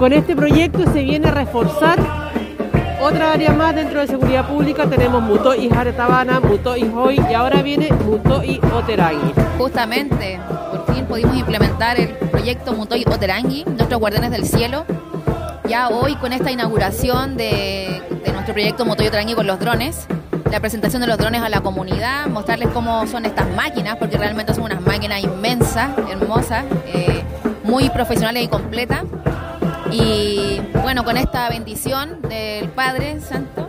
Con este proyecto se viene a reforzar otra área más dentro de seguridad pública. Tenemos Muto y Jaretabana, Muto y Hoy y ahora viene Muto y Oterangui. Justamente, por fin pudimos implementar el proyecto Muto y Oterangui, nuestros guardianes del cielo. Ya hoy con esta inauguración de, nuestro proyecto Muto y Oterangui con los drones, la presentación de los drones a la comunidad, mostrarles cómo son estas máquinas, porque realmente son unas máquinas inmensas, hermosas, eh, muy profesionales y completas. Y bueno, con esta bendición del Padre Santo,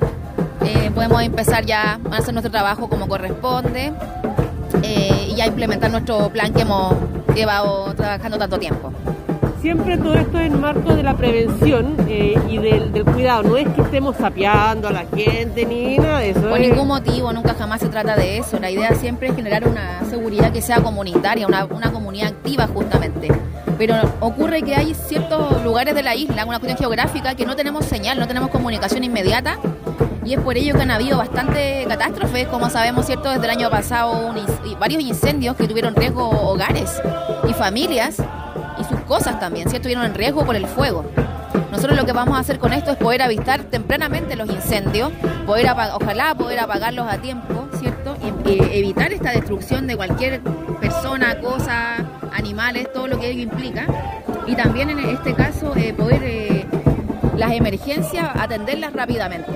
eh, podemos empezar ya a hacer nuestro trabajo como corresponde eh, y ya implementar nuestro plan que hemos llevado trabajando tanto tiempo siempre todo esto es en marco de la prevención eh, y del, cuidado. No es que estemos sapeando a la gente ni nada de eso. Por ningún motivo, nunca jamás se trata de eso. La idea siempre es generar una seguridad que sea comunitaria, una, una comunidad activa justamente. Pero ocurre que hay ciertos lugares de la isla, una cuestión geográfica, que no tenemos señal, no tenemos comunicación inmediata y es por ello que han habido bastantes catástrofes, como sabemos, ¿cierto? Desde el año pasado varios incendios que tuvieron riesgo hogares y familias y sus cosas también, ¿cierto? Estuvieron en riesgo por el fuego. Nosotros lo que vamos a hacer con esto es poder avistar tempranamente los incendios, poder ojalá poder apagarlos a tiempo, ¿cierto? Y, evitar esta destrucción de cualquier persona, cosa, animales, todo lo que ello implica. Y también en este caso eh, poder eh, las emergencias atenderlas rápidamente.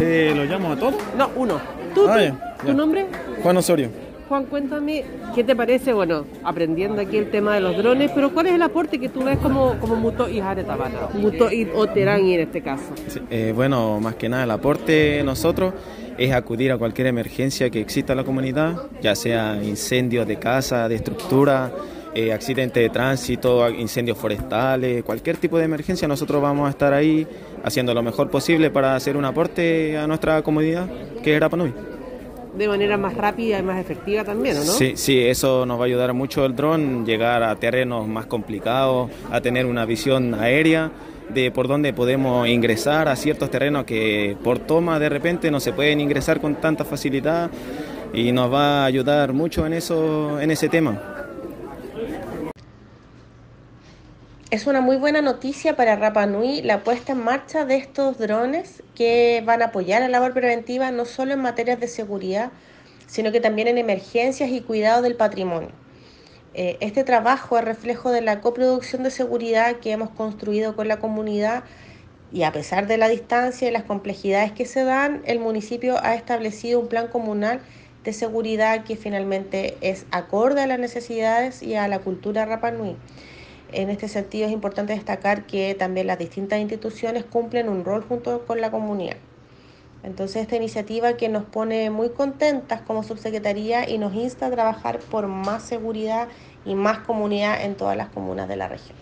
Eh, ¿Lo llamo a todos? No, uno. ¿Tú, ah, ¿Tu nombre? Juan Osorio. Juan, cuéntame, ¿qué te parece, bueno, aprendiendo aquí el tema de los drones, pero cuál es el aporte que tú ves como, como Muto y Jaretabana, Muto y Oterani en este caso? Eh, bueno, más que nada el aporte nosotros es acudir a cualquier emergencia que exista en la comunidad, ya sea incendios de casa, de estructura, eh, accidente de tránsito, incendios forestales, cualquier tipo de emergencia, nosotros vamos a estar ahí haciendo lo mejor posible para hacer un aporte a nuestra comunidad, que es Rapanui de manera más rápida y más efectiva también, ¿no? Sí, sí, eso nos va a ayudar mucho el dron, llegar a terrenos más complicados, a tener una visión aérea de por dónde podemos ingresar a ciertos terrenos que por toma de repente no se pueden ingresar con tanta facilidad y nos va a ayudar mucho en eso en ese tema. Es una muy buena noticia para Rapa Nui la puesta en marcha de estos drones que van a apoyar la labor preventiva no solo en materias de seguridad, sino que también en emergencias y cuidado del patrimonio. Eh, este trabajo es reflejo de la coproducción de seguridad que hemos construido con la comunidad y a pesar de la distancia y las complejidades que se dan, el municipio ha establecido un plan comunal de seguridad que finalmente es acorde a las necesidades y a la cultura Rapa Nui. En este sentido es importante destacar que también las distintas instituciones cumplen un rol junto con la comunidad. Entonces esta iniciativa que nos pone muy contentas como subsecretaría y nos insta a trabajar por más seguridad y más comunidad en todas las comunas de la región.